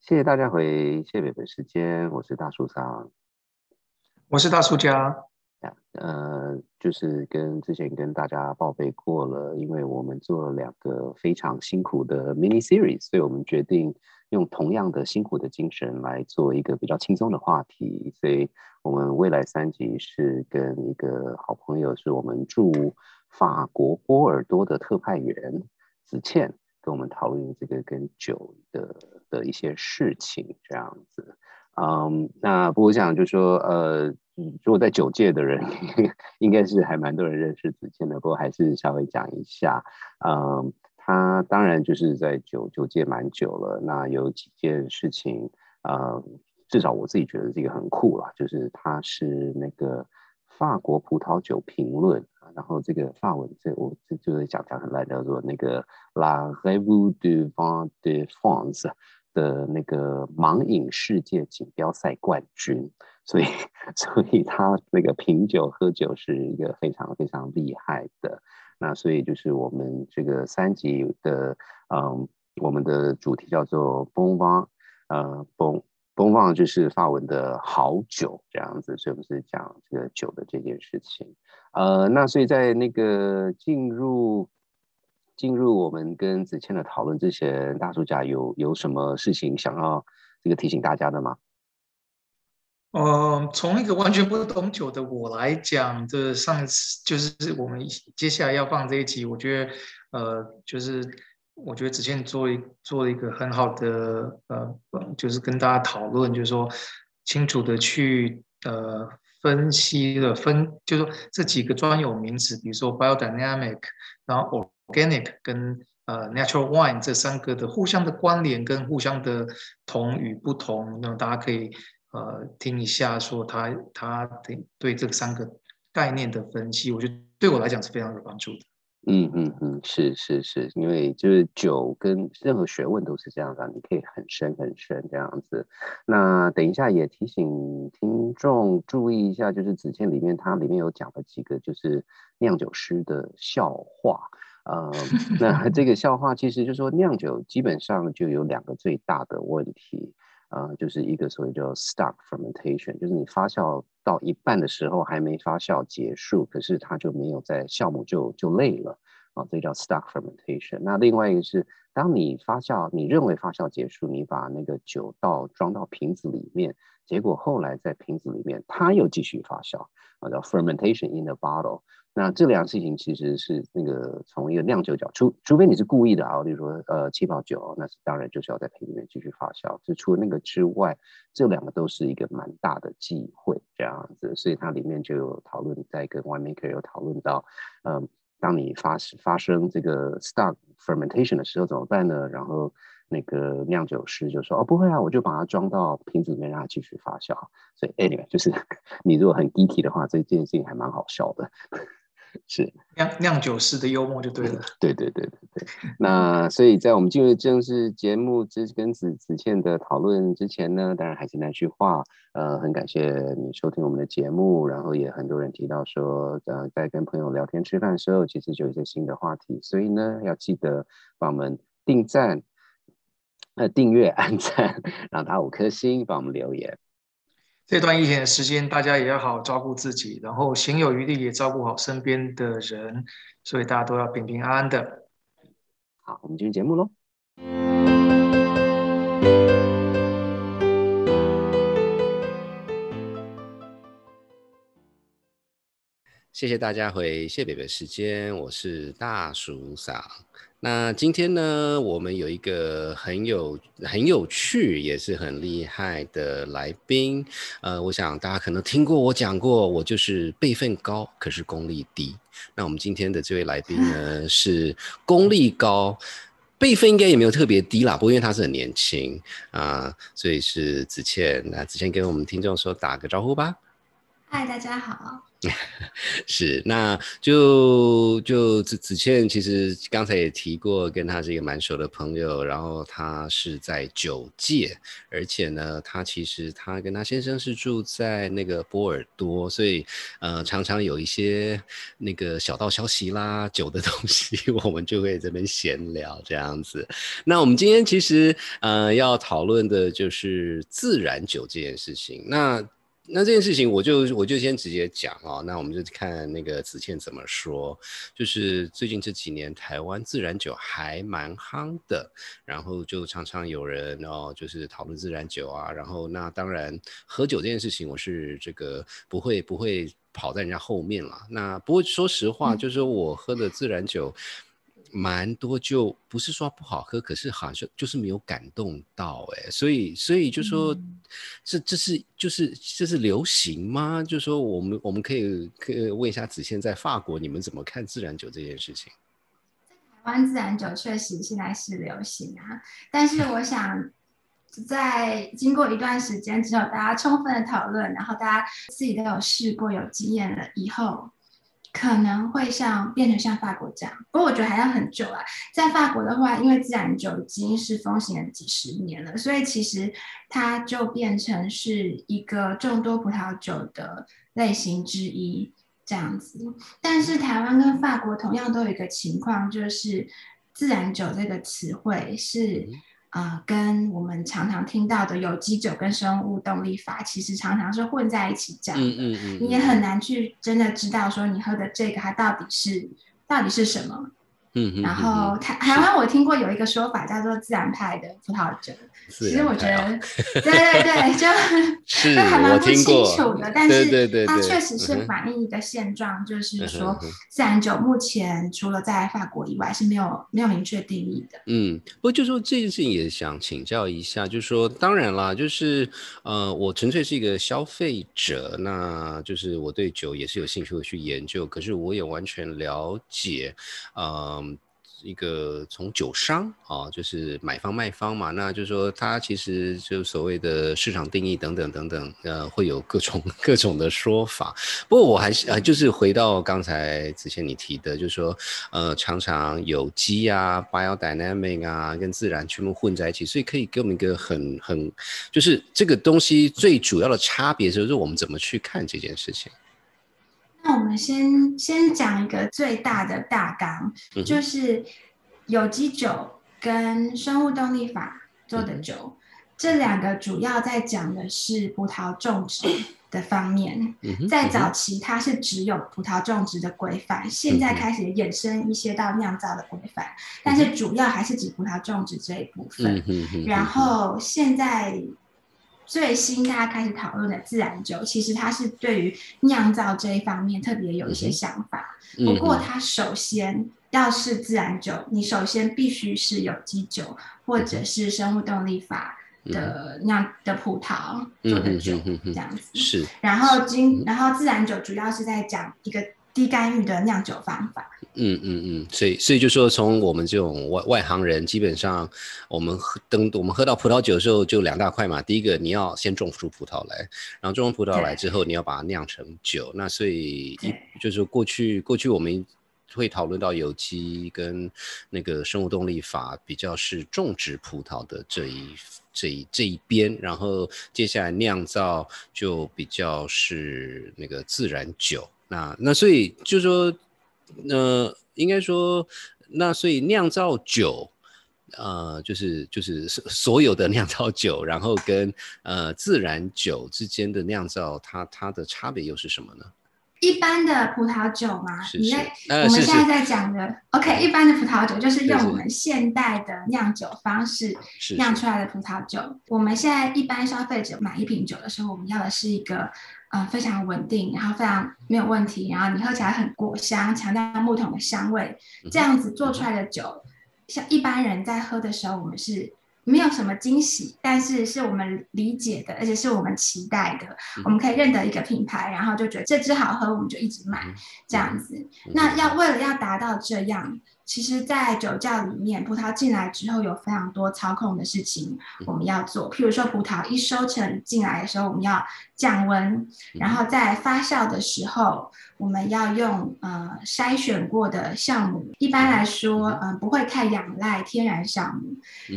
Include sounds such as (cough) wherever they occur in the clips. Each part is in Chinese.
谢谢大家回谢北北时间，我是大树桑，我是大树家。呃，就是跟之前跟大家报备过了，因为我们做了两个非常辛苦的 mini series，所以我们决定用同样的辛苦的精神来做一个比较轻松的话题。所以，我们未来三集是跟一个好朋友，是我们驻法国波尔多的特派员子倩，跟我们讨论这个跟酒的的一些事情，这样子。嗯，那不过我想就说，呃，如果在酒界的人，(laughs) 应该是还蛮多人认识子谦的。不过还是稍微讲一下，嗯，他当然就是在酒酒界蛮久了。那有几件事情，呃，至少我自己觉得这个很酷了，就是他是那个法国葡萄酒评论，然后这个法文这我这就是讲讲很烂，叫做那个 La Revue du Vin de France。的那个盲饮世界锦标赛冠军，所以所以他那个品酒喝酒是一个非常非常厉害的。那所以就是我们这个三级的，嗯，我们的主题叫做“ bon vin，呃，“ bon bon vin 就是法文的好酒这样子，所以我们是讲这个酒的这件事情。呃，那所以在那个进入。进入我们跟子谦的讨论之前，大叔家有有什么事情想要这个提醒大家的吗？嗯，从一个完全不懂酒的我来讲，这上次就是我们接下来要放这一集，我觉得呃，就是我觉得子谦做一做了一个很好的呃，就是跟大家讨论，就是说清楚的去呃分析了分，就是说这几个专有名词，比如说 biodynamic，然后。Organic 跟呃 Natural Wine 这三个的互相的关联跟互相的同与不同，那么大家可以呃听一下，说他他对对这三个概念的分析，我觉得对我来讲是非常有帮助的。嗯嗯嗯，是是是，因为就是酒跟任何学问都是这样的，你可以很深很深这样子。那等一下也提醒听众注意一下，就是子健里面它里面有讲了几个就是酿酒师的笑话。呃，(laughs) 那这个笑话其实就是说酿酒基本上就有两个最大的问题，呃，就是一个所谓叫 stuck fermentation，就是你发酵到一半的时候还没发酵结束，可是它就没有在酵母就就累了啊，这叫 stuck fermentation。那另外一个是，当你发酵，你认为发酵结束，你把那个酒倒装到瓶子里面，结果后来在瓶子里面它又继续发酵啊，叫 fermentation in the bottle。那这两事情其实是那个从一个酿酒角，除除非你是故意的啊，比如说呃气泡酒，那是当然就是要在瓶里面继续发酵。就除了那个之外，这两个都是一个蛮大的忌讳这样子，所以它里面就有讨论，在跟 winemaker 有讨论到，嗯，当你发发生这个 stuck fermentation 的时候怎么办呢？然后那个酿酒师就说哦不会啊，我就把它装到瓶子里面让它继续发酵。所以 anyway 就是 (laughs) 你如果很 geeky 的话，这件事情还蛮好笑的。是酿酿酒师的幽默就对了，(laughs) 对对对对对。那所以在我们进入正式节目之跟子子倩的讨论之前呢，当然还是那句话，呃，很感谢你收听我们的节目，然后也很多人提到说，呃，在跟朋友聊天吃饭的时候，其实就有一些新的话题，所以呢，要记得帮我们订赞、呃订阅、按赞，然后打五颗星，帮我们留言。这段疫情的时间，大家也要好好照顾自己，然后行有余力也照顾好身边的人，所以大家都要平平安安的。好，我们进入节目喽。谢谢大家回谢北北时间，我是大叔嫂。那今天呢，我们有一个很有很有趣，也是很厉害的来宾。呃，我想大家可能听过我讲过，我就是辈分高，可是功力低。那我们今天的这位来宾呢，(laughs) 是功力高，辈分应该也没有特别低啦，不过因为他是很年轻啊，所以是子倩。那子倩跟我们听众说打个招呼吧。嗨，大家好。(laughs) 是，那就就子子倩，其实刚才也提过，跟他是一个蛮熟的朋友，然后他是在九界，而且呢，他其实他跟他先生是住在那个波尔多，所以呃，常常有一些那个小道消息啦、酒的东西，(laughs) 我们就会这边闲聊这样子。那我们今天其实呃要讨论的就是自然酒这件事情，那。那这件事情，我就我就先直接讲哦。那我们就看那个子倩怎么说。就是最近这几年，台湾自然酒还蛮夯的，然后就常常有人哦，就是讨论自然酒啊。然后那当然喝酒这件事情，我是这个不会不会跑在人家后面了。那不过说实话，就是说我喝的自然酒。蛮多就不是说不好喝，可是好像就是没有感动到哎，所以所以就说这这是就是这是流行吗？就说我们我们可以可以问一下子倩，在法国你们怎么看自然酒这件事情？在台湾自然酒确实现在是流行啊，但是我想 (laughs) 在经过一段时间之后，大家充分的讨论，然后大家自己都有试过有经验了以后。可能会像变成像法国这样，不过我觉得还要很久啊。在法国的话，因为自然酒已经是风行了几十年了，所以其实它就变成是一个众多葡萄酒的类型之一这样子。但是台湾跟法国同样都有一个情况，就是自然酒这个词汇是。啊，跟我们常常听到的有机酒跟生物动力法，其实常常是混在一起讲的。嗯嗯嗯，你也很难去真的知道说你喝的这个它到底是到底是什么。嗯，然后台台湾我听过有一个说法叫做自然派的葡萄酒，(laughs) 其实我觉得，(laughs) 对对对，就 (laughs) 就还蛮不清楚的，但是它确实是反映一个现状，就是说自然酒目前除了在法国以外是没有没有明确定义的。嗯，不过就说这件事情也想请教一下，就是说当然啦，就是呃，我纯粹是一个消费者，那就是我对酒也是有兴趣的去研究，可是我也完全了解，呃。一个从酒商啊，就是买方卖方嘛，那就是说它其实就所谓的市场定义等等等等，呃，会有各种各种的说法。不过我还是呃，就是回到刚才之前你提的，就是说呃，常常有机啊、biodynamic 啊，跟自然全部混在一起，所以可以给我们一个很很，就是这个东西最主要的差别就是我们怎么去看这件事情。那我们先先讲一个最大的大纲，就是有机酒跟生物动力法做的酒，这两个主要在讲的是葡萄种植的方面。在早期，它是只有葡萄种植的规范，现在开始衍生一些到酿造的规范，但是主要还是指葡萄种植这一部分。然后现在。最新大家开始讨论的自然酒，其实它是对于酿造这一方面特别有一些想法。不过它首先要是自然酒，你首先必须是有机酒或者是生物动力法的酿的葡萄做的酒这样子。是。然后今然后自然酒主要是在讲一个低干预的酿酒方法。嗯嗯嗯，所以所以就说，从我们这种外外行人，基本上我们喝等我们喝到葡萄酒的时候，就两大块嘛。第一个，你要先种出葡萄来，然后种出葡萄来之后，你要把它酿成酒。那所以一就是过去过去我们会讨论到有机跟那个生物动力法，比较是种植葡萄的这一这一这一边，然后接下来酿造就比较是那个自然酒。那那所以就说。那应该说，那所以酿造酒，呃，就是就是所所有的酿造酒，然后跟呃自然酒之间的酿造，它它的差别又是什么呢？一般的葡萄酒嘛，你在我们现在在讲的，OK，一般的葡萄酒就是用我们现代的酿酒方式酿出来的葡萄酒。我们现在一般消费者买一瓶酒的时候，我们要的是一个。呃，非常稳定，然后非常没有问题，然后你喝起来很果香，强调木桶的香味，这样子做出来的酒，像一般人在喝的时候，我们是没有什么惊喜，但是是我们理解的，而且是我们期待的，我们可以认得一个品牌，然后就觉得这支好喝，我们就一直买这样子。那要为了要达到这样。其实，在酒窖里面，葡萄进来之后有非常多操控的事情我们要做。譬如说，葡萄一收成进来的时候，我们要降温，然后在发酵的时候，我们要用呃筛选过的酵母。一般来说，嗯，不会太仰赖天然酵母，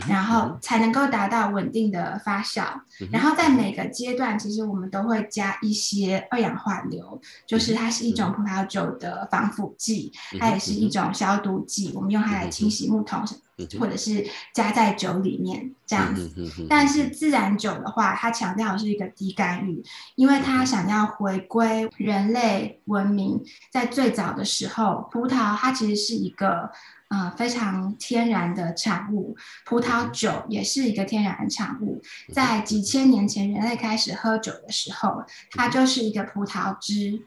然后才能够达到稳定的发酵。然后在每个阶段，其实我们都会加一些二氧化硫，就是它是一种葡萄酒的防腐剂，它也是一种消毒剂。我们用它来清洗木桶，或者是加在酒里面这样子。但是自然酒的话，它强调的是一个低干预，因为它想要回归人类文明。在最早的时候，葡萄它其实是一个呃非常天然的产物，葡萄酒也是一个天然的产物。在几千年前，人类开始喝酒的时候，它就是一个葡萄汁。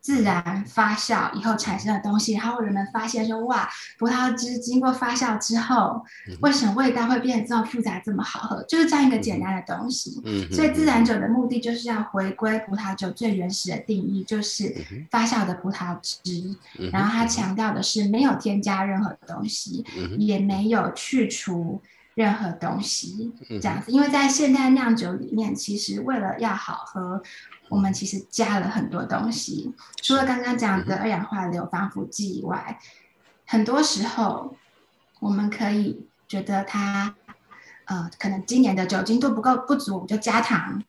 自然发酵以后产生的东西，然后人们发现说，哇，葡萄汁经过发酵之后，为什么味道会变得这么复杂、这么好喝？就是这样一个简单的东西。所以自然酒的目的就是要回归葡萄酒最原始的定义，就是发酵的葡萄汁。然后它强调的是没有添加任何东西，也没有去除任何东西，这样子。因为在现代酿酒里面，其实为了要好喝。我们其实加了很多东西，除了刚刚讲的二氧化硫防腐剂以外，很多时候我们可以觉得它，呃，可能今年的酒精度不够不足，我们就加糖，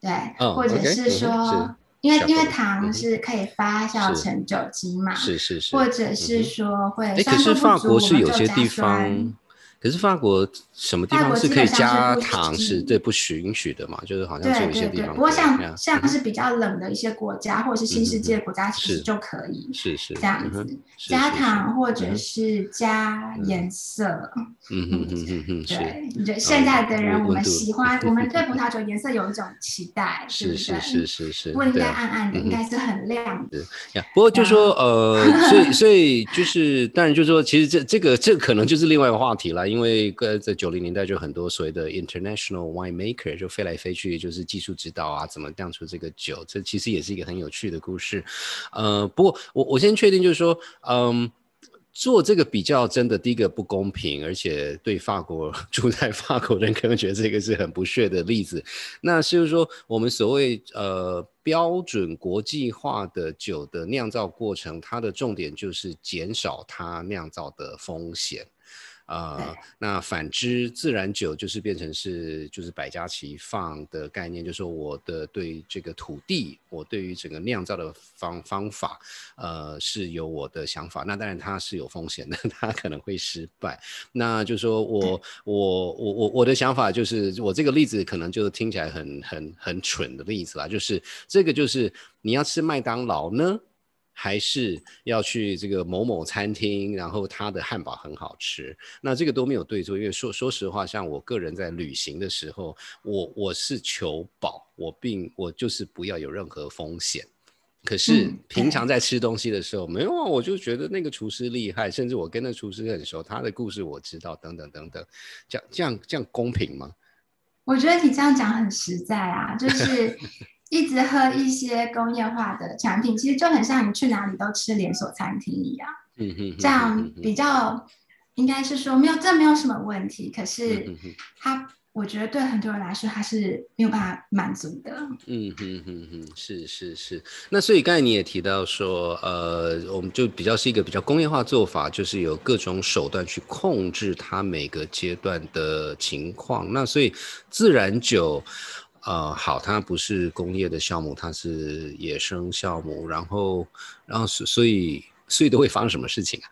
对，或者是说，因为因为糖是可以发酵成酒精嘛，是是是，或者是说会酸度不足，我们就加酸。可是法国什么地方是可以加糖？是对不允许的嘛？就是好像有一些地方。不过像像是比较冷的一些国家，或者是新世界国家，其实就可以是是这样子加糖，或者是加颜色。嗯嗯嗯嗯嗯，对，现在的人我们喜欢，我们对葡萄 (laughs) 酒颜色有一种期待，是是是是是，不应该暗暗的，应该是很亮的。呀，不过就说呃，所以 (laughs) 所以就是，当然就是说，其实这这个这可能就是另外一个话题了。因为在九零年代就很多所谓的 international wine maker 就飞来飞去，就是技术指导啊，怎么酿出这个酒，这其实也是一个很有趣的故事。呃，不过我我先确定就是说，嗯，做这个比较真的第一个不公平，而且对法国 (laughs) 住在法国人可能觉得这个是很不屑的例子。那就是说我们所谓呃标准国际化的酒的酿造过程，它的重点就是减少它酿造的风险。呃，那反之，自然酒就是变成是就是百家齐放的概念，就是说我的对这个土地，我对于整个酿造的方方法，呃，是有我的想法。那当然它是有风险的，(laughs) 它可能会失败。那就说我我我我我的想法就是，我这个例子可能就是听起来很很很蠢的例子啦，就是这个就是你要吃麦当劳呢？还是要去这个某某餐厅，然后他的汉堡很好吃，那这个都没有对错，因为说说实话，像我个人在旅行的时候，我我是求饱，我并我就是不要有任何风险。可是平常在吃东西的时候，没有啊，我就觉得那个厨师厉害，甚至我跟那厨师很熟，他的故事我知道，等等等等，这样这样这样公平吗？我觉得你这样讲很实在啊，就是。一直喝一些工业化的产品，其实就很像你去哪里都吃连锁餐厅一样。嗯哼，这样比较应该是说没有，这没有什么问题。可是它，我觉得对很多人来说，它是没有办法满足的。嗯哼哼哼，是是是。那所以刚才你也提到说，呃，我们就比较是一个比较工业化做法，就是有各种手段去控制它每个阶段的情况。那所以自然酒。呃，好，它不是工业的酵母，它是野生酵母，然后，然后所以所以都会发生什么事情啊？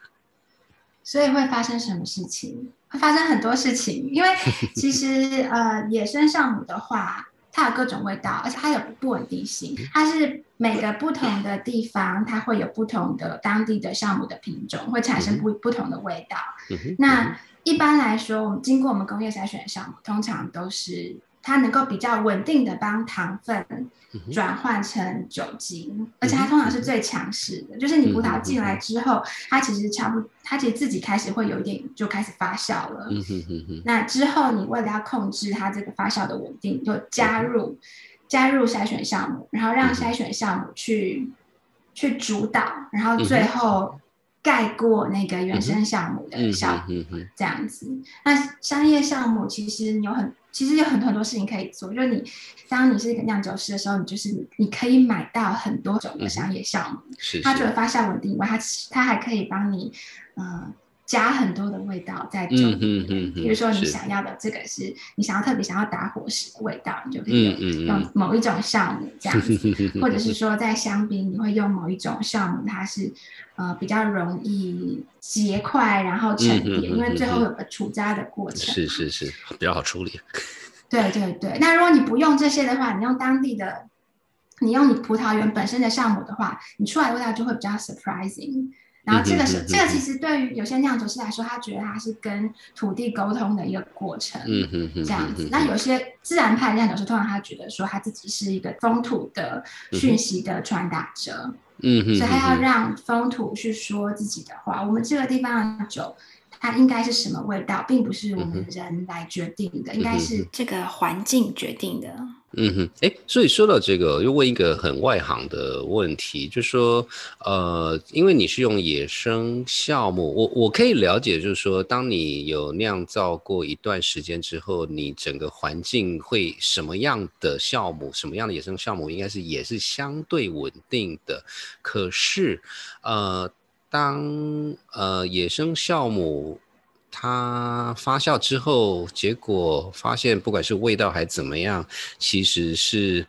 (laughs) 所以会发生什么事情？会发生很多事情，因为其实呃，野生酵母的话，它有各种味道，而且它有不稳定性，它是每个不同的地方，它会有不同的当地的酵母的品种，会产生不不同的味道。那一般来说，我们经过我们工业筛选的酵母，通常都是。它能够比较稳定的帮糖分转换成酒精，而且它通常是最强势的。就是你葡萄进来之后，它其实差不，它其实自己开始会有一点就开始发酵了。嗯那之后你为了要控制它这个发酵的稳定，就加入加入筛选项目，然后让筛选项目去去主导，然后最后。盖过那个原生项目的效果，嗯嗯这样子。那商业项目其实你有很，其实有很多很多事情可以做。就是你当你是一个酿酒师的时候，你就是你你可以买到很多种的商业项目，是它除了，发酵稳定以外，它它还可以帮你呃加很多的味道在酒里嗯嗯嗯。嗯比如说你想要的这个是你想要特别想要打火石的味道，你就可以用嗯某一种酵母这样子。嗯，或者是 (laughs) 说在香槟你会用某一种酵母，它是呃比较容易结块，然后沉淀，因为最后有个除渣的过程。是是是，比较好处理。对对对。那如果你不用这些的话，你用当地的，你用你葡萄园本身的酵母的话，你出来的味道就会比较 surprising。然后这个是、这个其实对于有些酿酒师来说，他觉得他是跟土地沟通的一个过程。嗯嗯嗯，这样子嗯，那有些自然派酿酒师，通常他觉得说他自己是一个风土的讯息的传达者，嗯哼，所以他要让风土去说自己的话。我们这个地方的酒，它应该是什么味道，并不是我们人来决定的，应该是这个环境决定的。嗯哼，哎，所以说到这个，又问一个很外行的问题，就说，呃，因为你是用野生酵母，我我可以了解，就是说，当你有酿造过一段时间之后，你整个环境会什么样的酵母，什么样的野生酵母，应该是也是相对稳定的。可是，呃，当呃野生酵母它发酵之后，结果发现不管是味道还怎么样，其实是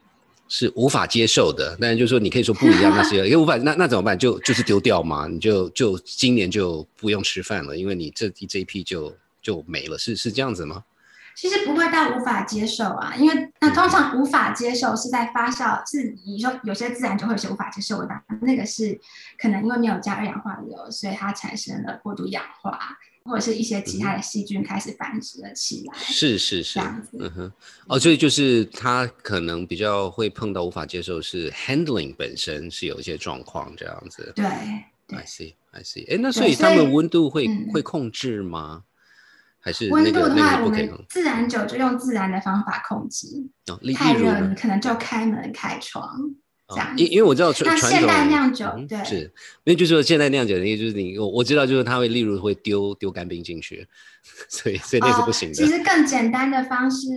是无法接受的。但是就是说，你可以说不一样，那是 (laughs) 因为无法，那那怎么办？就就是丢掉嘛？你就就今年就不用吃饭了，因为你这这一批就就没了，是是这样子吗？其实不会到无法接受啊，因为那通常无法接受是在发酵，是你说有些自然就会有些无法接受味道，那个是可能因为没有加二氧化硫，所以它产生了过度氧化，或者是一些其他的细菌开始繁殖了起来。是是是这样子，嗯哼，哦，所以就是他可能比较会碰到无法接受，是 handling 本身是有一些状况这样子。对对 I see, I see。哎，那所以他们温度会嗯会控制吗？还是那温度个那的话，我个不可自然酒就用自然的方法控制，哦，例太热例如你可能就开门开窗。这哦样因因为我知道传那传统现代酿酒嗯对是，因为就是说现代酿酒的意思就是你我我知道就是他会例如会丢丢干冰进去，(laughs) 所以所以那是不行的。哦其实更简单的方式，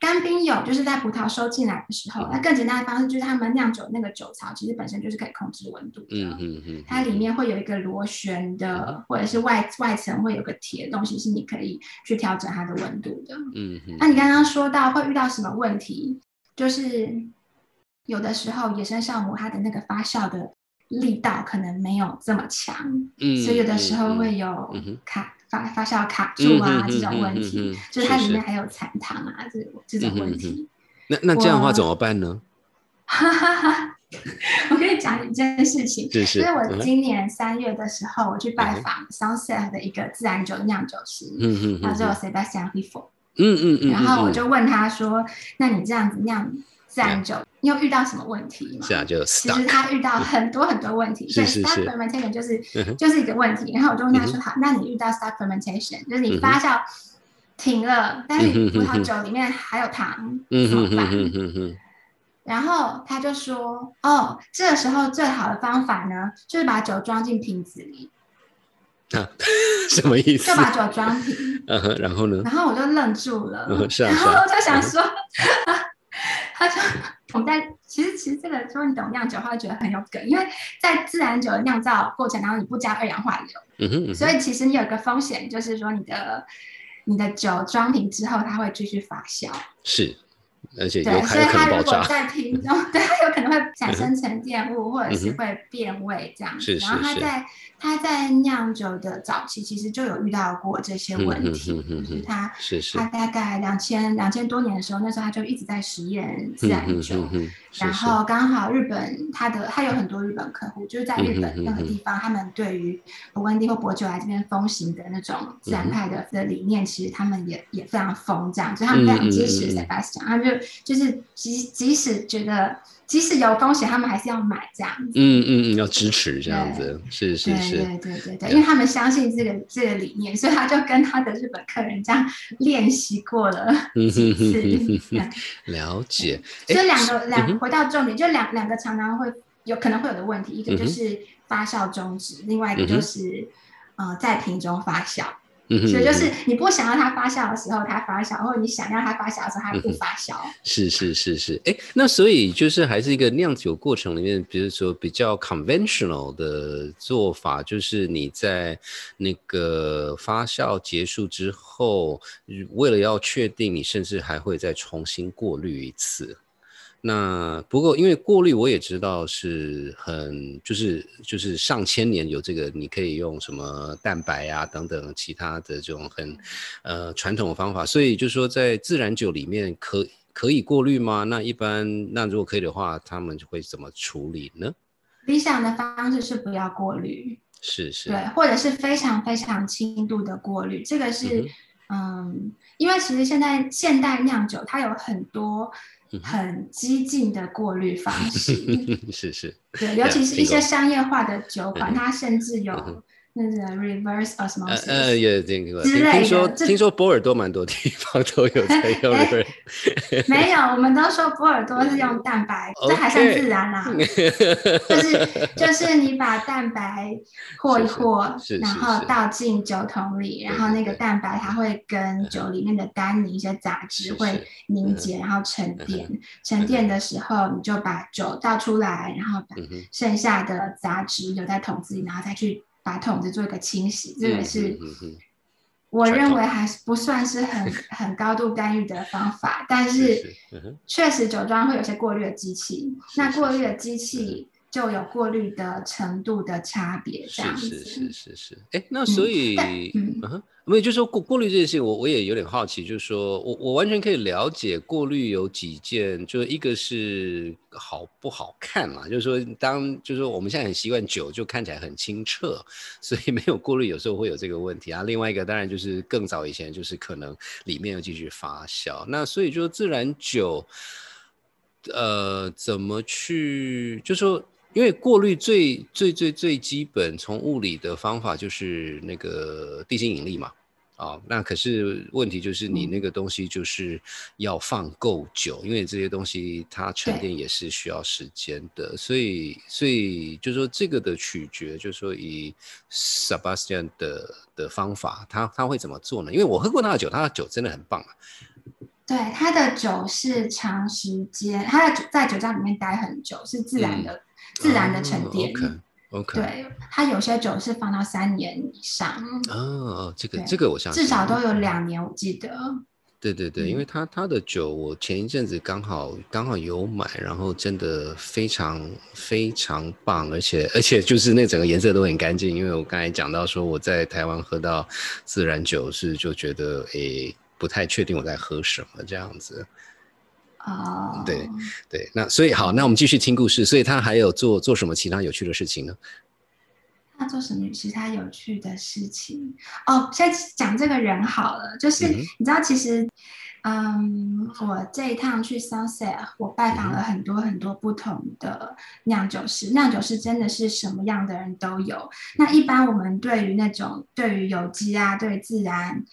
干冰有，就是在葡萄收进来的时候，嗯那更简单的方式就是他们酿酒那个酒槽，其实本身就是可以控制温度的。嗯嗯嗯，它里面会有一个螺旋的，或者是外外层会有个铁的东西，是你可以去调整它的温度的。嗯嗯那你刚刚说到会遇到什么问题？就是有的时候野生酵母它的那个发酵的力道可能没有这么强，嗯，所以有的时候嗯会有卡发发酵卡住啊、这种问题嗯，就是它里面还有残糖啊这这种问题。那那这样的话怎么办呢？哈哈哈，我跟你讲一件事情，是是就是我今年三月的时候，我去拜访 Sunset 的一个自然酒酿酒师，嗯嗯他叫嗯 Sebastian h i f o 嗯嗯嗯，然后我嗯就问他说：“那你这样子酿自然酒，你有遇到什么问题吗？”是啊，就其实。他遇到很多很多问题，所以是是 stock 是 fermentation 就是嗯就是一个问题。然后我就问他嗯说：“好，那你遇到 stock fermentation，就是你发酵停了，但是你葡萄酒里面还有糖，嗯怎么办？”然后他就说：“哦，这个时候最好的方法呢，就是把酒装进瓶子里，啊，(laughs) 什么意思就？把酒装瓶。(laughs) 嗯哼，然后呢？然后我就愣住了，嗯是啊然后我就想说，他说我们在其实其实这个说你懂酿酒的话，会觉得很有梗，因为在自然酒的酿造过程当中，你不加二氧化硫，嗯哼嗯哼，所以其实你有个风险，就是说你的你的酒装瓶之后，它会继续发酵。是，而且有对，还有可所以它能爆炸。如果在瓶中，对它有可能会产生沉淀物，或者是会变味这样子。是是然后它在它在酿酒的早期，其实就有遇到过这些问题，就是它是是它大概两千两千多年的时候，那时候它就一直在实验自然酒。嗯哼哼然后刚好日本，它的它有很多日本客户，就是在日本那个地方，他们对于勃艮第或薄酒来这边风行的那种自然派的的理念，其实他们也也非常疯，这样，所以他们非常支持嗯嗯嗯嗯 Sebastian，他们就就是即即使觉得即使有风险，他们还是要买这样子。嗯嗯嗯，要支持这样子，是是是，对对对对，因为他们相信这个这个理念，所以他就跟他的日本客人这样练习过了嗯几次哼哼哼。这样了解。所以两个两回到重点，就两两个常常会有可能会有的问题，一个就是发酵终止，另外一个就是呃在瓶中发酵。所以就是你不想要它发酵的时候它发酵，或者你想要它发酵的时候它不发酵。是是是是，哎，那所以就是还是一个酿酒过程里面，比如说比较 conventional 的做法，就是你在那个发酵结束之后，为了要确定，你甚至还会再重新过滤一次。那不过，因为过滤我也知道是很就是就是上千年有这个，你可以用什么蛋白啊等等其他的这种很呃传统的方法，所以就是说在自然酒里面可可以过滤吗？那一般那如果可以的话，他们会怎么处理呢？理想的方式是不要过滤，是是，对，或者是非常非常轻度的过滤，这个是嗯，因为其实现在现代酿酒它有很多。很激进的过滤方式，(laughs) 是是，对，尤其是一些商业化的酒馆，它甚至有。那个 reverse osmosis，呃，也听过。听说听说波尔多蛮多地方都有 (laughs) 在用。没有，我们都说波尔多是用蛋白，这还算自然啦。就是就是你把蛋白和一和，然后倒进酒桶里，然后那个蛋白它会跟酒里面的单宁一些杂质会凝结，然后沉淀。沉淀的时候，你就把酒倒出来，然后把剩下的杂质留在桶子里，然后再去。把桶子做一个清洗，这个是我认为还是不算是很 (laughs) 很高度干预的方法，但是确实酒庄会有些过滤的机器，那过滤的机器就有过滤的程度的差别，这样子是是是是，哎，那所以嗯。没有，就是说过过滤这件事情，我我也有点好奇，就是说我我完全可以了解过滤有几件，就是一个是好不好看嘛，就是说当就是说我们现在很习惯酒就看起来很清澈，所以没有过滤有时候会有这个问题啊。另外一个当然就是更早以前就是可能里面又继续发酵，那所以就自然酒，呃，怎么去就说。因为过滤最最最最基本，从物理的方法就是那个地心引力嘛，啊，那可是问题就是你那个东西就是要放够久，因为这些东西它沉淀也是需要时间的，所以所以就说这个的取决，就是说以 Sebastian 的的方法，他他会怎么做呢？因为我喝过他的酒，他的酒真的很棒啊。对，它的酒是长时间，它的在酒窖里面待很久，是自然的。自然的沉淀，OK，对，它有些酒是放到三年以上。哦，这个这个我相信，至少都有两年，我记得。对对对，因为他他的酒，我前一阵子刚好刚好有买，然后真的非常非常棒，而且而且就是那整个颜色都很干净。因为我刚才讲到说我在台湾喝到自然酒是就觉得诶不太确定我在喝什么这样子。哦，对对，那所以好，那我们继续听故事。所以他还有做做什么其他有趣的事情呢？他做什么其他有趣的事情？哦，先讲这个人好了。就是你知道，其实，嗯，我这一趟去 Sunset，我拜访了很多很多不同的酿酒师。酿酒师真的是什么样的人都有。那一般我们对于那种对于有机啊，对自然，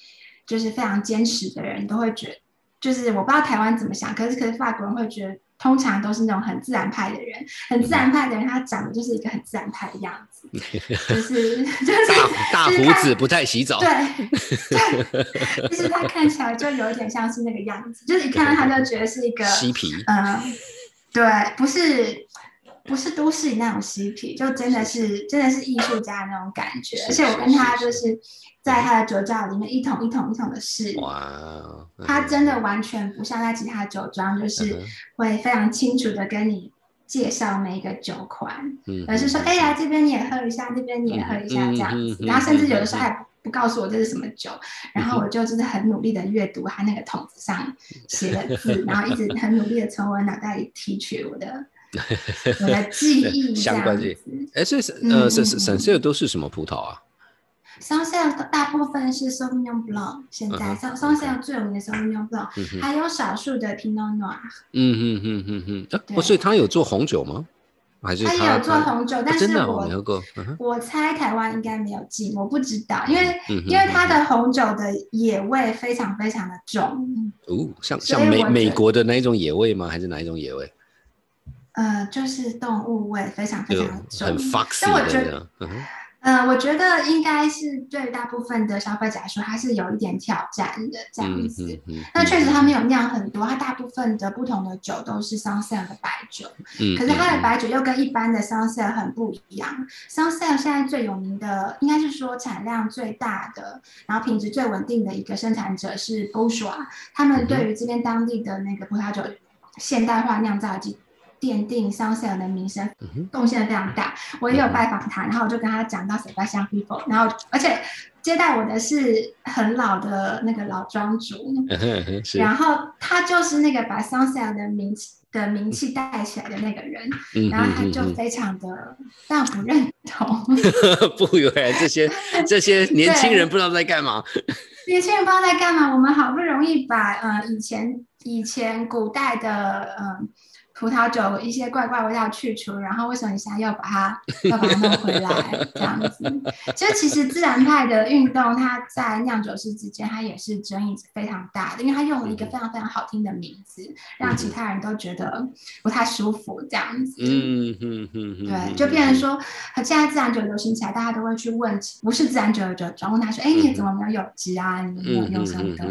就是非常坚持的人，都会觉得。就是我不知道台湾怎么想，可是可是法国人会觉得，通常都是那种很自然派的人，很自然派的人，他长得就是一个很自然派的样子，就是 (laughs) 就是大大胡子，不太洗澡，对对，就是他看起来就有点像是那个样子，就是一看到他就觉得是一个 (laughs) 嬉皮，嗯，对，不是不是都市里那种嬉皮，就真的是真的是艺术家的那种感觉，而且我跟他就是。在他的酒窖里面一桶一桶一桶的试，哇！他真的完全不像在其他酒庄，就是会非常清楚的跟你介绍每一个酒款，而是说，哎呀，这边你也喝一下，那边你也喝一下这样子。然后甚至有的时候还不告诉我这是什么酒，然后我就真的很努力的阅读他那个桶子上写的字，(laughs) 然后一直很努力的从我脑袋里提取我的我的 (laughs) 记忆相关子。哎，所以呃，省省省的都是什么葡萄啊？双 sale 的大部分是 Sauvignon Blanc，现在双双 sale 最有名的 Sauvignon Blanc，还有少数的 Pinot Noir。嗯嗯嗯嗯嗯，哦，所以他有做红酒吗？还是他有做红酒？但是我没喝过。我猜台湾应该没有进，我不知道，因为因为它的红酒的野味非常非常的重。哦，像像美美国的那一种野味吗？还是哪一种野味？呃，就是动物味非常非常重，很 foxy 但我觉得。嗯呃，我觉得应该是对大部分的消费者来说，它是有一点挑战的这样子。嗯嗯那确实，它没有酿很多，它大部分的不同的酒都是 Sunset 的白酒，嗯可是它的白酒又跟一般的 Sunset 很不一样。Sunset 现在最有名的，应该是说产量最大的，然后品质最稳定的一个生产者是 Bourgeois，他们对于这边当地的那个葡萄酒现代化酿造以及奠定 Sunset 的名声贡献非常大。我也有拜访他，然后我就跟他讲到 Sebastian People，然后而且接待我的是很老的那个老庄主，然后他就是那个把的名气的名气带起来的那个人，嗯然后他就非常的但不认同。嗯 (laughs) 不以为这些 (laughs) 这些年轻人不知道在干嘛。年轻人不知道在干嘛，我们好不容易把呃以前以前古代的嗯、葡萄酒一些怪怪味道去除，然后为什么你现在要把它要把它弄回来这样子？(laughs) 就其实自然派的运动，它在酿酒师之间，它也是争议非常大的，因为它用了一个非常非常好听的名字，让其他人都觉得不太舒服这样子。嗯嗯嗯嗯，对，就变成说，现在自然酒流行起来，大家都会去问不是自然酒的酒庄，问他说：“哎，你怎么没有有机啊？你没有嗯用什么的？”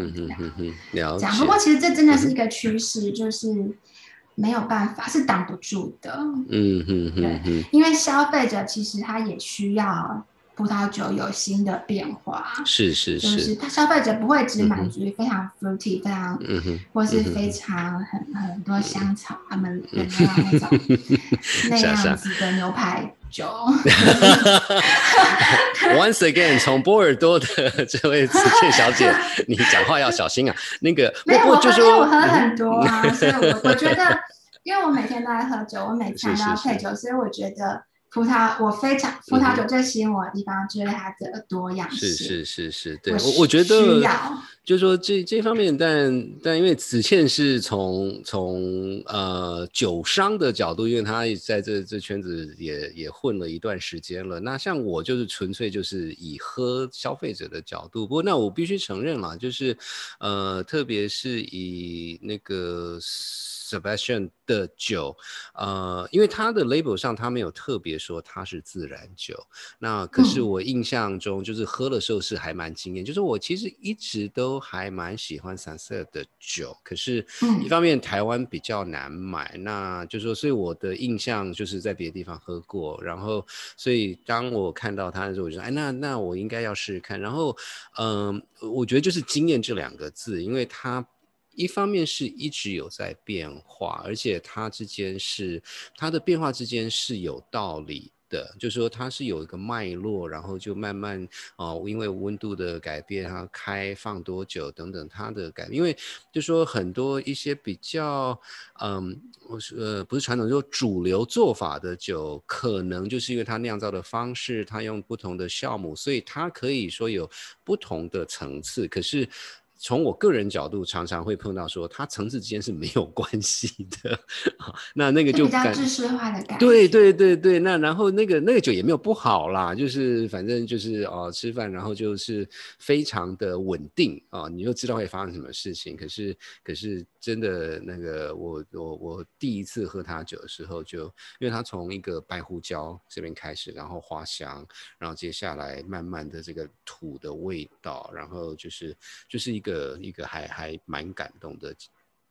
这样。。不过其实这真的是一个趋势，就是没有办法，是挡不住的。嗯嗯嗯对，因为消费者其实他也需要葡萄酒有新的变化，是是就是。消费者不会只满足于非常 fruity、非常嗯哼，或是非常很很多香草，他们那 (laughs) 样子的牛排酒？(laughs) Once again，从波尔多的这位子倩小姐，(laughs) 你讲话要小心啊。那个，没有，我就是，因为我说，喝很多啊，所以我我觉得，因为我每天都在喝酒，我每餐都要配酒，所以我觉得葡萄，我非常葡萄酒最吸引我的地方就是它的多样性。是是是是，对我我我觉需得要就是说这这方面，但但因为子倩是从从呃酒商的角度，因为他在这这圈子也也混了一段时间了。那像我就是纯粹就是以喝消费者的角度，不过那我必须承认嘛，就是呃特别是以那个。Sebastian 的酒，呃，因为它的 label 上它没有特别说它是自然酒，那可是嗯我印象中就是喝的时候是还蛮惊艳，就是我其实一直都还蛮喜欢 Sunset 的酒，可是嗯一方面台湾比较难买，那就说所以我的印象就是在别的地方喝过，然后所以当我看到它的时候，我就说，哎，那那我应该要试试看，然后嗯、我觉得就是惊艳这两个字，因为它。一方面是一直有在变化，而且它之间是它的变化之间是有道理的，就是说它是有一个脉络，然后就慢慢哦、因为温度的改变，它开放多久等等它的改，因为就说很多一些比较嗯，我是呃不是传统，就主流做法的酒，可能就是因为它酿造的方式，它用不同的酵母，所以它可以说有不同的层次，可是。从我个人角度，常常会碰到说，它层次之间是没有关系的，那那个就比较知识化的感觉。对对对对，那然后那个那个酒也没有不好啦，就是反正就是哦吃饭，然后就是非常的稳定啊、你就知道会发生什么事情。可是可是真的那个我我我第一次喝它酒的时候就，因为它从一个白胡椒这边开始，然后花香，然后接下来慢慢的这个土的味道，然后就是就是一个一个还还蛮感动的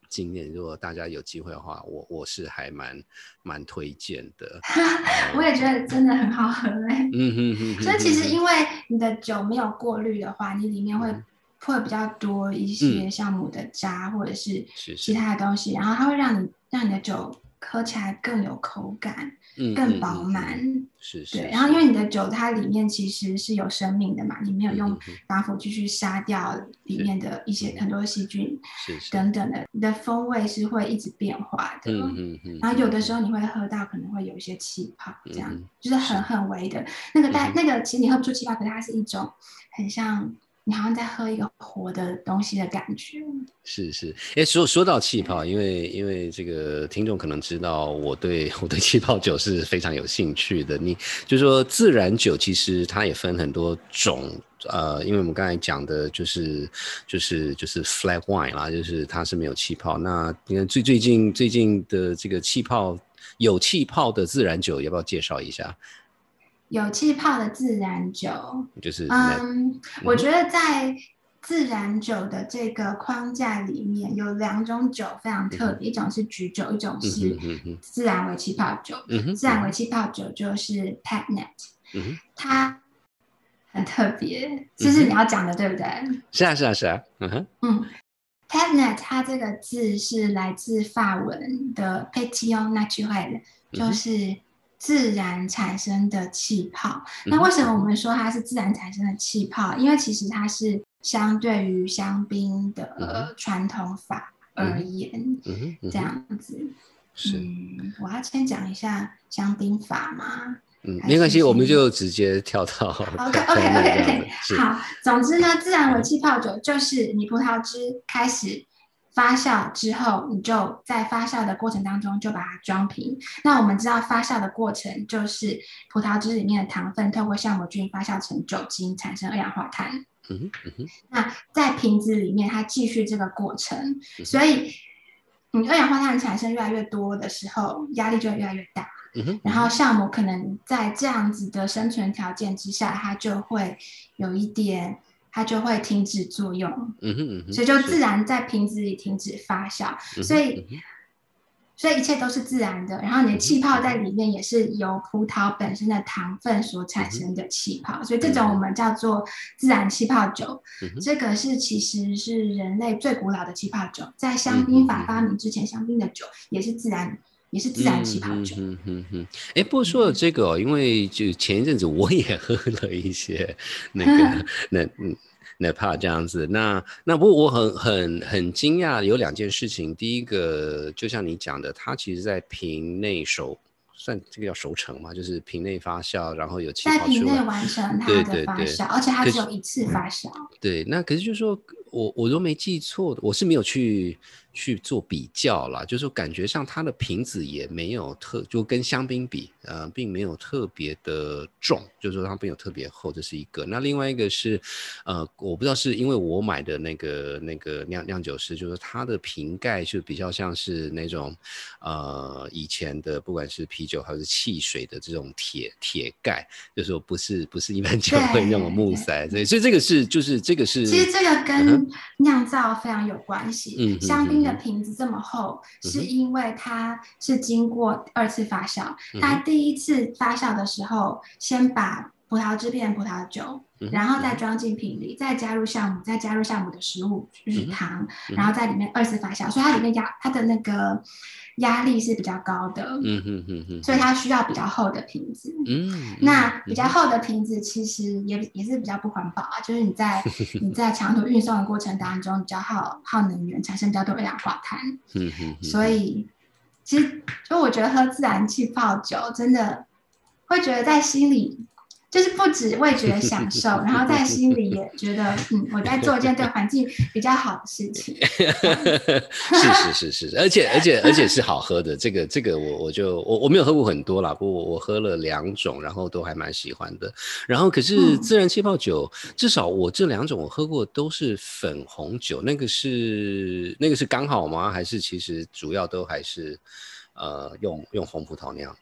经验。如果大家有机会的话，我我是还蛮蛮推荐的。(laughs) 我也觉得真的很好喝哎、嗯哼哼哼所以其实因为你的酒没有过滤的话，你里面会、嗯会比较多一些酵母的渣、或者是其他的东西，然后它会让你让你的酒喝起来更有口感，嗯更饱满。是是，对，然后因为你的酒它里面其实是有生命的嘛，你没有用打腐剂去杀掉里面的一些很多细菌等等的，你的风味是会一直变化的。嗯嗯嗯，然后有的时候你会喝到可能会有一些气泡，这样、嗯就是很很微的。那个带、嗯那个，其实你喝不出气泡，可是它是一种很像你好像在喝一个活的东西的感觉。是是，哎，说说到气泡，因为因为这个听众可能知道，我对 (laughs) 我对气泡酒是非常有兴趣的。你就说自然酒，其实它也分很多种，呃，因为我们刚才讲的就是就是就是 flat wine 啦，就是它是没有气泡。那你看最最近最近的这个气泡有气泡的自然酒，要不要介绍一下？有气泡的自然酒，就是嗯，我觉得在自然酒的这个框架里面，有两种酒非常特别，一种是橘酒，一种是自然为气泡酒。自然为气泡酒就是 Patnet，它很特别，这是你要讲的对不对？是啊，是啊，是啊。嗯哼，嗯，Patnet 它这个字是来自法文的 Petit Naturel，就是。自然产生的气泡，那为什么我们说它是自然产生的气泡？因为其实它是相对于香槟的传统法而言，这样子。嗯，我要先讲一下香槟法吗？嗯，没关系，我们就直接跳到。(laughs) OK OK OK OK。好，总之呢，自然为气泡酒就是你葡萄汁开始。发酵之后，你就在发酵的过程当中就把它装瓶。那我们知道发酵的过程就是葡萄汁里面的糖分透过酵母菌发酵成酒精，产生二氧化碳。嗯哼，那在瓶子里面它继续这个过程，所以你二氧化碳产生越来越多的时候，压力就越来越大。然后酵母可能在这样子的生存条件之下，它就会有一点。它就会停止作用，嗯哼，所以就自然在瓶子里停止发酵，所以所以一切都是自然的。然后你的气泡在里面也是由葡萄本身的糖分所产生的气泡，所以这种我们叫做自然气泡酒。这个是其实是人类最古老的气泡酒，在香槟法发明之前，香槟的酒也是自然也是自然气泡酒。哎，不过说到这个，因为就前一阵子我也 (laughs) 喝了一些那个 (laughs) 那嗯。哪怕这样子，那那不过我很很很惊讶，有两件事情。第一个，就像你讲的，它其实在瓶内熟，算这个叫熟成嘛，就是瓶内发酵，然后有气泡出来。在瓶内完成它的发酵，而且它只有一次发酵。对，那可是就是说我我都没记错，我是没有去。去做比较啦，就是感觉上它的瓶子也没有特，就跟香槟比，呃，并没有特别的重，就是说它没有特别厚，这是一个。那另外一个是，呃，我不知道是因为我买的那个那个酿酿酒师，就是它的瓶盖就比较像是那种，呃，以前的不管是啤酒还是汽水的这种铁铁盖，就是说不是不是一般酒会那种木塞，所以所以这个是就是这个是，其实这个跟酿造非常有关系，嗯，香槟。的瓶子这么厚，是因为它是经过二次发酵。它第一次发酵的时候，先把葡萄汁变葡萄酒，然后再装进瓶里，再加入酵母，再加入酵母的食物就是糖，然后在里面二次发酵，所以它里面压它的那个。压力是比较高的，嗯哼哼哼，所以它需要比较厚的瓶子。嗯，那比较厚的瓶子其实也也是比较不环保啊，就是你在 (laughs) 你在长途运送的过程当中比较耗耗能源，产生比较多二氧化碳。嗯哼，所以其实就我觉得喝自然气泡酒真的会觉得在心里。就是不止味觉享受，然后在心里也觉得，嗯，我在做一件对环境比较好的事情。(laughs) 是是是是，而且而且而且是好喝的。这个这个我我就我我没有喝过很多啦，不过我喝了两种，然后都还蛮喜欢的。然后可是自然气泡酒，至少我这两种我喝过都是粉红酒，那个是那个是刚好吗？还是其实主要都还是呃用用红葡萄酿？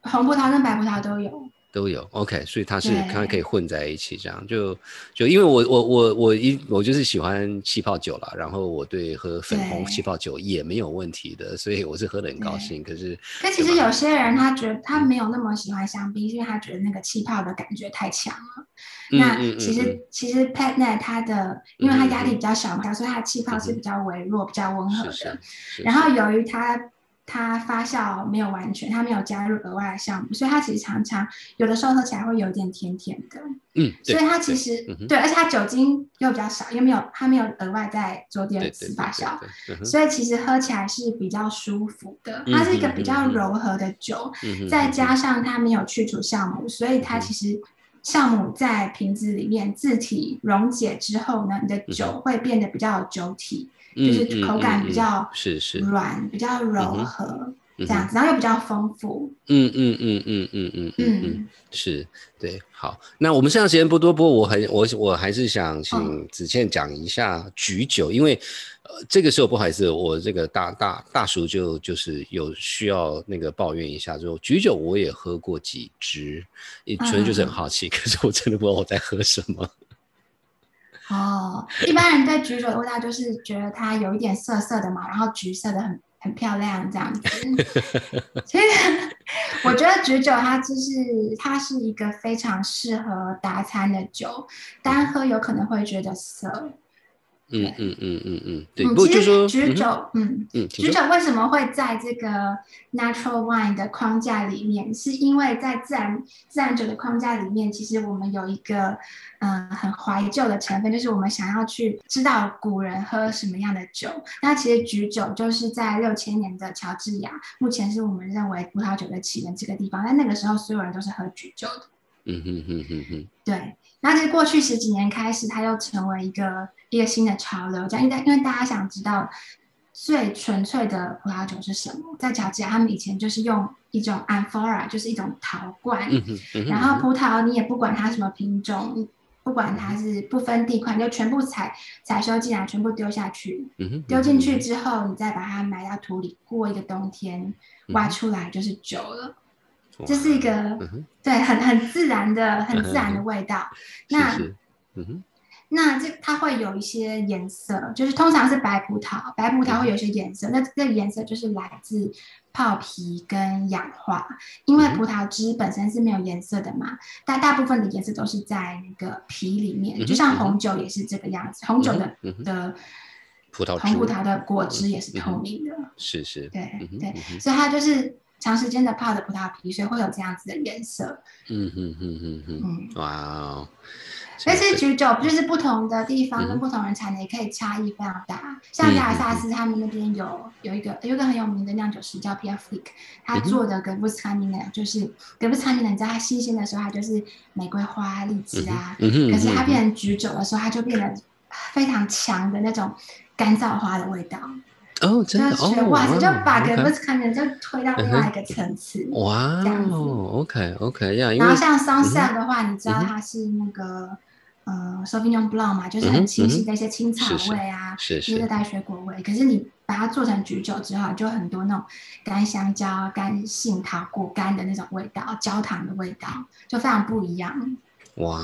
红葡萄跟白葡萄都有。都有，OK，所以它是它可以混在一起，这样就就因为我我我我一我就是喜欢气泡酒了，然后我对喝粉红气泡酒也没有问题的，所以我是喝的很高兴。可是，但其实有些人他觉得他没有那么喜欢香槟，因为他觉得那个气泡的感觉太强了。那其实其实 Patnet 它的，因为它压力比较小嘛，所以它的气泡是比较微弱、比较温和的。然后由于它。它发酵没有完全，它没有加入额外的酵母，所以它其实常常有的时候喝起来会有点甜甜的。嗯，所以它其实对，而且它酒精又比较少，又没有它没有额外再做第二次发酵，所以其实喝起来是比较舒服的。它是一个比较柔和的酒，再加上它没有去除酵母，所以它其实酵母在瓶子里面自体溶解之后呢，你的酒会变得比较有酒体。就是口感比较是是软，比较柔和，这样子，然后又比较丰富。嗯嗯嗯嗯嗯嗯嗯嗯，是对。好，那我们剩下时间不多，不过我很我我还是想请子倩讲一下菊酒，因为呃这个时候不好意思，我这个大大大叔就就是有需要那个抱怨一下，就菊酒我也喝过几支，纯粹就是很好奇，可是我真的不知道我在喝什么。(laughs) 哦，一般人对橘酒的味道就是觉得它有一点涩涩的嘛，然后橘色的很很漂亮这样子。其实我觉得菊酒它就是它是一个非常适合搭餐的酒，单喝有可能会觉得涩。嗯嗯嗯嗯嗯，对。不其实橘酒，嗯嗯，橘酒为什么会在这个 natural wine 的框架里面？是因为在自然自然酒的框架里面，其实我们有一个嗯很怀旧的成分，就是我们想要去知道古人喝什么样的酒。那其实橘酒就是在六千年的乔治亚，目前是我们认为葡萄酒的起源这个地方。但那个时候，所有人都是喝橘酒的。嗯哼哼哼哼，对。那在过去十几年开始，它又成为一个一个新的潮流。这样，因为因为大家想知道最纯粹的葡萄酒是什么，在乔治亚，他们以前就是用一种 amphora，就是一种陶罐，然后葡萄你也不管它什么品种，不管它是不分地块，就全部采采收进来，全部丢下去，丢进去之后，你再把它埋到土里，过一个冬天，挖出来就是酒了。这是一个对很很自然的很自然的味道。那那这它会有一些颜色，就是通常是白葡萄，白葡萄会有一些颜色。那这个颜色就是来自泡皮跟氧化，因为葡萄汁本身是没有颜色的嘛，但大部分的颜色都是在那个皮里面。就像红酒也是这个样子，红酒的的葡萄红葡萄的果汁也是透明的。是是，对对，所以它就是。长时间的泡的葡萄皮，所以会有这样子的颜色。嗯哼哼哼哼，嗯，哇哦！但是橘酒就是不同的地方跟不同人产的，也可以差异非常大。像亚萨斯他们那边有有一个有一个很有名的酿酒师叫 Pierre Flick，他做的格布斯卡尼呢，就是格布斯卡尼呢，你知道它新鲜的时候它就是玫瑰花、荔枝啊，可是它变成橘酒的时候，它就变得非常强的那种干燥花的味道。哦，真的哦，哇，就把格布斯卡尼就推到另外一个层次，哇，这样子，OK OK 呀。然后像 Sunset 的话，你知道它是那个呃 Sauvignon Blanc 嘛，就是很清晰的一些青草味啊，热带水果味。可是你把它做成橘酒之后，就很多那种干香蕉、干杏桃、果干的那种味道，焦糖的味道，就非常不一样。哇。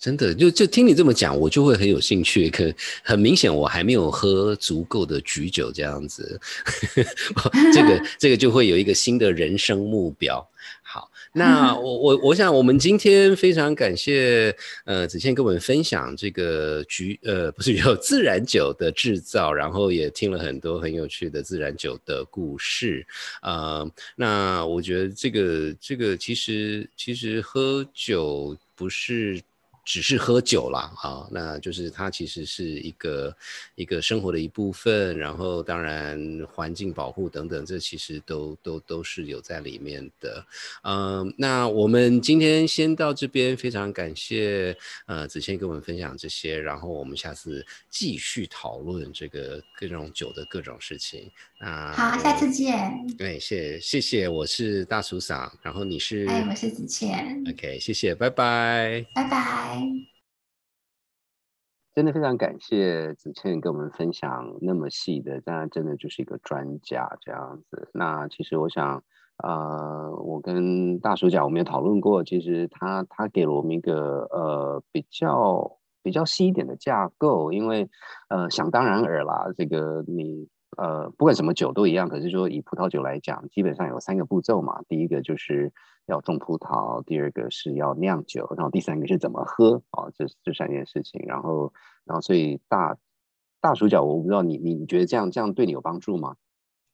真的，就就听你这么讲，我就会很有兴趣。可很明显，我还没有喝足够的菊酒，这样子，(laughs) 这个 (laughs) 这个就会有一个新的人生目标。好，那我我我想，我们今天非常感谢呃子倩跟我们分享这个菊呃不是有自然酒的制造，然后也听了很多很有趣的自然酒的故事。呃，那我觉得这个这个其实其实喝酒不是。只是喝酒啦，啊，那就是它其实是一个一个生活的一部分，然后当然环境保护等等，这其实都都都是有在里面的。嗯，那我们今天先到这边，非常感谢呃子谦跟我们分享这些，然后我们下次继续讨论这个各种酒的各种事情。啊，好，下次见。对，谢谢谢，我是大厨嫂，然后你是？哎，我是子谦。OK，谢谢，拜拜。拜拜。真的非常感谢子倩跟我们分享那么细的，当然真的就是一个专家这样子。那其实我想，呃，我跟大叔讲，我们也讨论过，其实他他给了我们一个呃比较比较细一点的架构，因为呃想当然尔啦，这个你。呃，不管什么酒都一样，可是说以葡萄酒来讲，基本上有三个步骤嘛。第一个就是要种葡萄，第二个是要酿酒，然后第三个是怎么喝啊，这这三件事情。然后，然后所以大大主角，我不知道你你你觉得这样这样对你有帮助吗？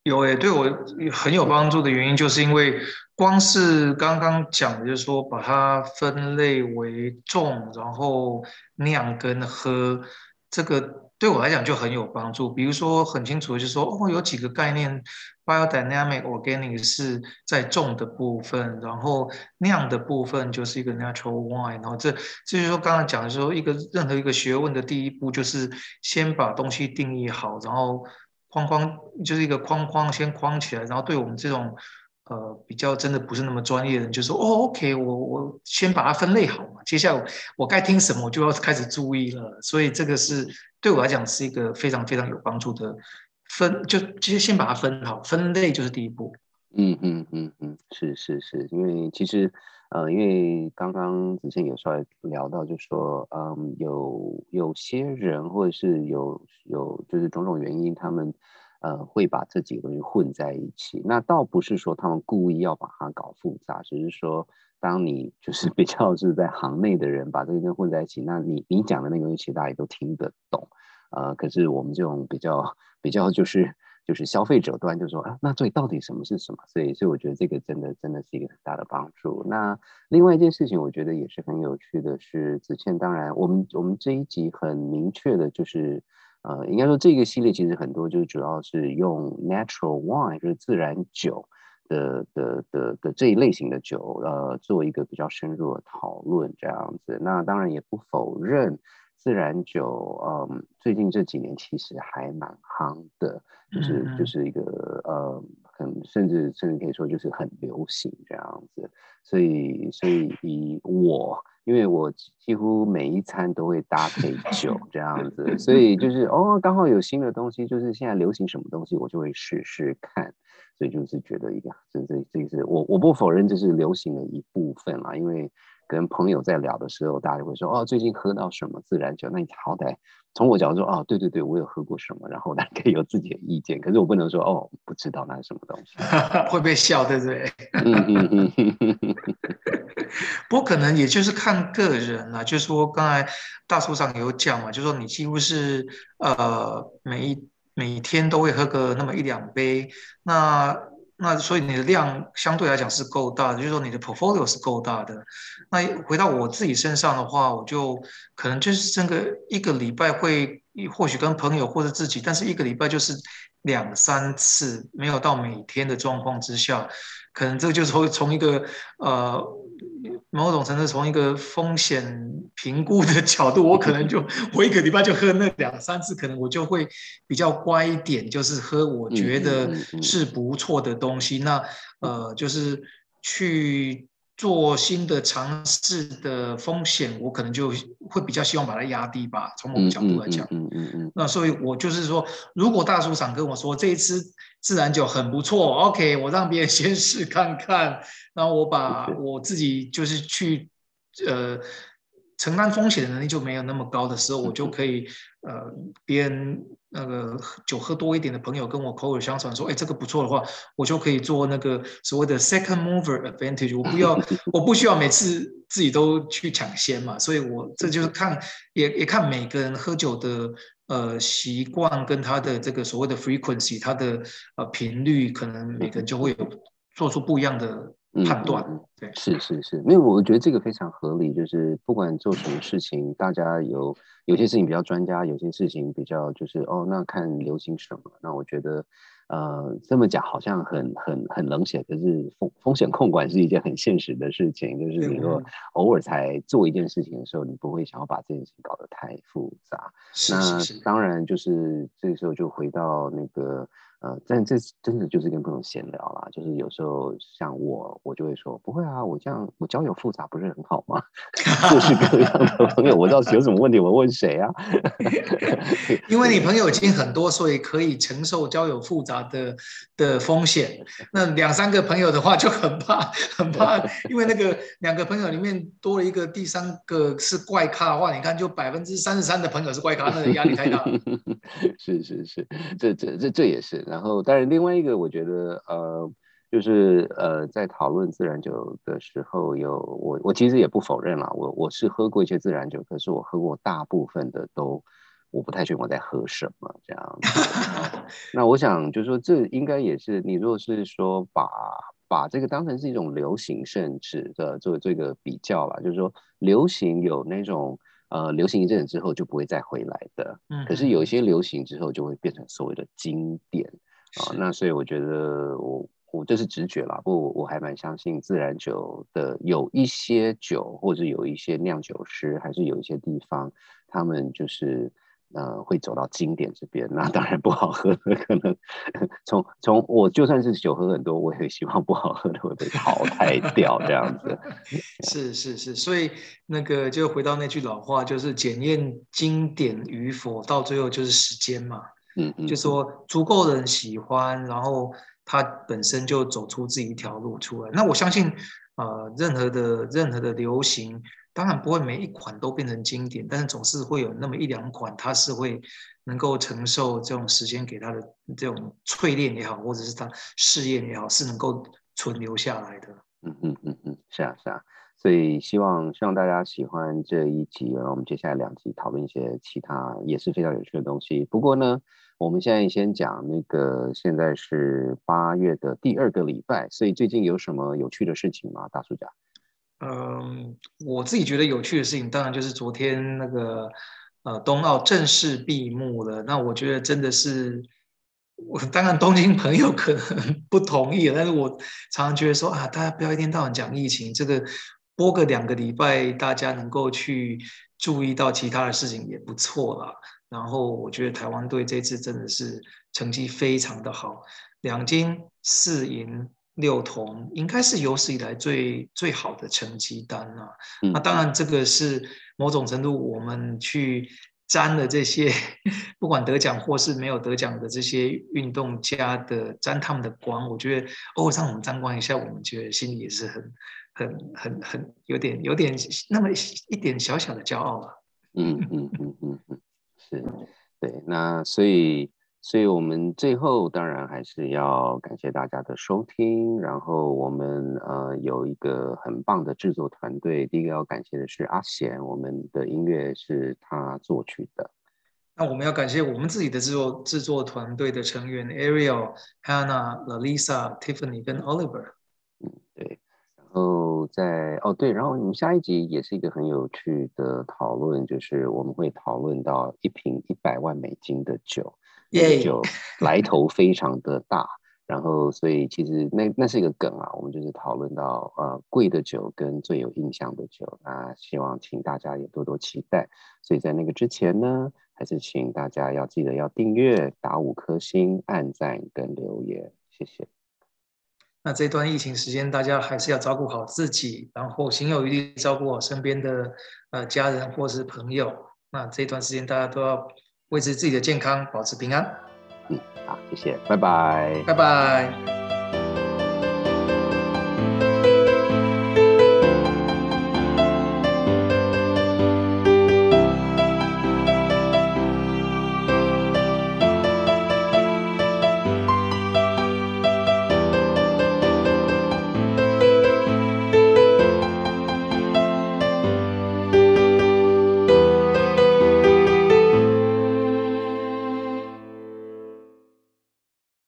有诶，对我很有帮助的原因，就是因为光是刚刚讲的，就是说把它分类为种，然后酿跟喝这个。对我来讲就很有帮助，比如说很清楚的就是说，哦，有几个概念，biodynamic organic 是在种的部分，然后酿的部分就是一个 natural wine，然后这这就是说刚才讲的时候，一个任何一个学问的第一步就是先把东西定义好，然后框框，就是一个框框先框起来，然后对我们这种呃比较真的不是那么专业的人，就说哦，OK，我我先把它分类好嘛，接下来我该听什么，我就要开始注意了。所以这个是对我来讲是一个非常非常有帮助的分，就其实先把它分好，分类就是第一步。嗯嗯嗯嗯，是是是，因为其实。呃，因为刚刚子倩有稍微聊到，就说，嗯，有有些人或者是有有就是种种原因，他们呃会把这几个东西混在一起。那倒不是说他们故意要把它搞复杂，只是说，当你就是 (laughs) 比较是在行内的人把这些东西混在一起，那你你讲的那个东西，其实大家也都听得懂。呃，可是我们这种比较比较就是。就是消费者端就说啊，那所以到底什么是什么？所以，所以我觉得这个真的真的是一个很大的帮助。那另外一件事情，我觉得也是很有趣的是，子倩，当然我们我们这一集很明确的就是，呃，应该说这个系列其实很多就是主要是用 natural wine 就是自然酒的的的的这一类型的酒，呃，做一个比较深入的讨论这样子。那当然也不否认。自然酒，嗯，最近这几年其实还蛮夯的，就是就是一个呃，很甚至甚至可以说就是很流行这样子，所以所以以我，因为我几乎每一餐都会搭配酒 (laughs) 这样子，所以就是哦，刚好有新的东西，就是现在流行什么东西，我就会试试看，所以就是觉得一个这这这是我我不否认这是流行的一部分啦，因为。跟朋友在聊的时候，大家会说：“哦，最近喝到什么自然酒？”那你好歹从我角度说：“哦，对对对，我有喝过什么。”然后大家可以有自己的意见。可是我不能说：“哦，不知道那是什么东西。(laughs) ”会被笑，对不对？嗯嗯嗯。(laughs) 不过可能也就是看个人啦，就是说刚才大叔长有讲嘛，就说你几乎是呃每一每天都会喝个那么一两杯，那。那所以你的量相对来讲是够大的，就是说你的 portfolio 是够大的。那回到我自己身上的话，我就可能就是这个一个礼拜会或许跟朋友或者自己，但是一个礼拜就是两三次，没有到每天的状况之下，可能这就是会从一个呃。某种程度从一个风险评估的角度，我可能就 (laughs) 我一个礼拜就喝那两三次，可能我就会比较乖一点，就是喝我觉得是不错的东西。那呃，就是去做新的尝试的风险，我可能就会比较希望把它压低吧。从某个角度来讲，嗯嗯嗯。那所以我就是说，如果大叔想跟我说这一支自然酒很不错，OK，我让别人先试看看。(laughs) 然后我把我自己就是去，呃，承担风险的能力就没有那么高的时候，我就可以，呃，别人那个酒喝多一点的朋友跟我口耳相传说，哎，这个不错的话，我就可以做那个所谓的 second mover advantage。我不要，(laughs) 我不需要每次自己都去抢先嘛。所以我这就是看，也也看每个人喝酒的呃习惯跟他的这个所谓的 frequency，他的呃频率，可能每个人就会有做出不一样的。判断对是是是，因为我觉得这个非常合理，就是不管做什么事情，大家有有些事情比较专家，有些事情比较就是哦，那看流行什么。那我觉得，呃，这么讲好像很很很冷血，可是风风险控管是一件很现实的事情，就是你说偶尔才做一件事情的时候，你不会想要把这件事情搞得太复杂。那当然就是这个时候就回到那个。呃，但这真的就是跟朋友闲聊啦，就是有时候像我，我就会说不会啊，我这样我交友复杂不是很好吗？各式各样的朋友，我倒是有什么问题我问谁啊？(laughs) 因为你朋友已经很多，所以可以承受交友复杂的的风险。那两三个朋友的话就很怕，很怕，因为那个两个朋友里面多了一个第三个是怪咖的话，你看就百分之三十三的朋友是怪咖，那个压力太大了。(laughs) 是是是，这这这这也是。然后，但是另外一个，我觉得，呃，就是呃，在讨论自然酒的时候，有我我其实也不否认啦，我我是喝过一些自然酒，可是我喝过大部分的都，我不太确定我在喝什么这样。(laughs) 那我想就是说，这应该也是你如果是说把把这个当成是一种流行，甚至的做这个比较啦，就是说流行有那种。呃，流行一阵子之后就不会再回来的。嗯，可是有一些流行之后就会变成所谓的经典啊。那所以我觉得我我这是直觉啦，不，我还蛮相信自然酒的。有一些酒或者有一些酿酒师，还是有一些地方，他们就是呃，会走到经典这边，那当然不好喝的可能从从我就算是酒喝很多，我也希望不好喝的会被淘汰掉这样子。(laughs) 是是是，所以那个就回到那句老话，就是检验经典与否，到最后就是时间嘛。嗯嗯，就说足够的人喜欢，然后他本身就走出自己一条路出来。那我相信，呃，任何的任何的流行。当然不会每一款都变成经典，但是总是会有那么一两款，它是会能够承受这种时间给它的这种淬炼也好，或者是它试验也好，是能够存留下来的。嗯嗯嗯嗯，是啊是啊，所以希望希望大家喜欢这一集，然后我们接下来两集讨论一些其他也是非常有趣的东西。不过呢，我们现在先讲那个，现在是八月的第二个礼拜，所以最近有什么有趣的事情吗？大叔讲。嗯，我自己觉得有趣的事情，当然就是昨天那个呃冬奥正式闭幕了。那我觉得真的是，我当然东京朋友可能 (laughs) 不同意，但是我常常觉得说啊，大家不要一天到晚讲疫情，这个播个两个礼拜，大家能够去注意到其他的事情也不错啦。然后我觉得台湾队这次真的是成绩非常的好，两金四银。六铜应该是有史以来最最好的成绩单啊。那当然，这个是某种程度我们去沾了这些不管得奖或是没有得奖的这些运动家的沾他们的光。我觉得偶尔让我们沾光一下，我们觉得心里也是很很很很有点有点那么一点小小的骄傲啊。嗯嗯嗯嗯嗯，是对。那所以。所以，我们最后当然还是要感谢大家的收听。然后，我们呃有一个很棒的制作团队。第一个要感谢的是阿贤，我们的音乐是他作曲的。那我们要感谢我们自己的制作制作团队的成员：Ariel、Hannah、Lalisa、Tiffany 跟 Oliver。后在哦对，然后我们下一集也是一个很有趣的讨论，就是我们会讨论到一瓶一百万美金的酒。这酒 (laughs) 来头非常的大，然后所以其实那那是一个梗啊，我们就是讨论到呃贵的酒跟最有印象的酒，那希望请大家也多多期待。所以在那个之前呢，还是请大家要记得要订阅、打五颗星、按赞跟留言，谢谢。那这段疫情时间，大家还是要照顾好自己，然后心有余力照顾好身边的呃家人或是朋友。那这段时间大家都要。维持自己的健康，保持平安。嗯，好，谢谢，拜拜，拜拜。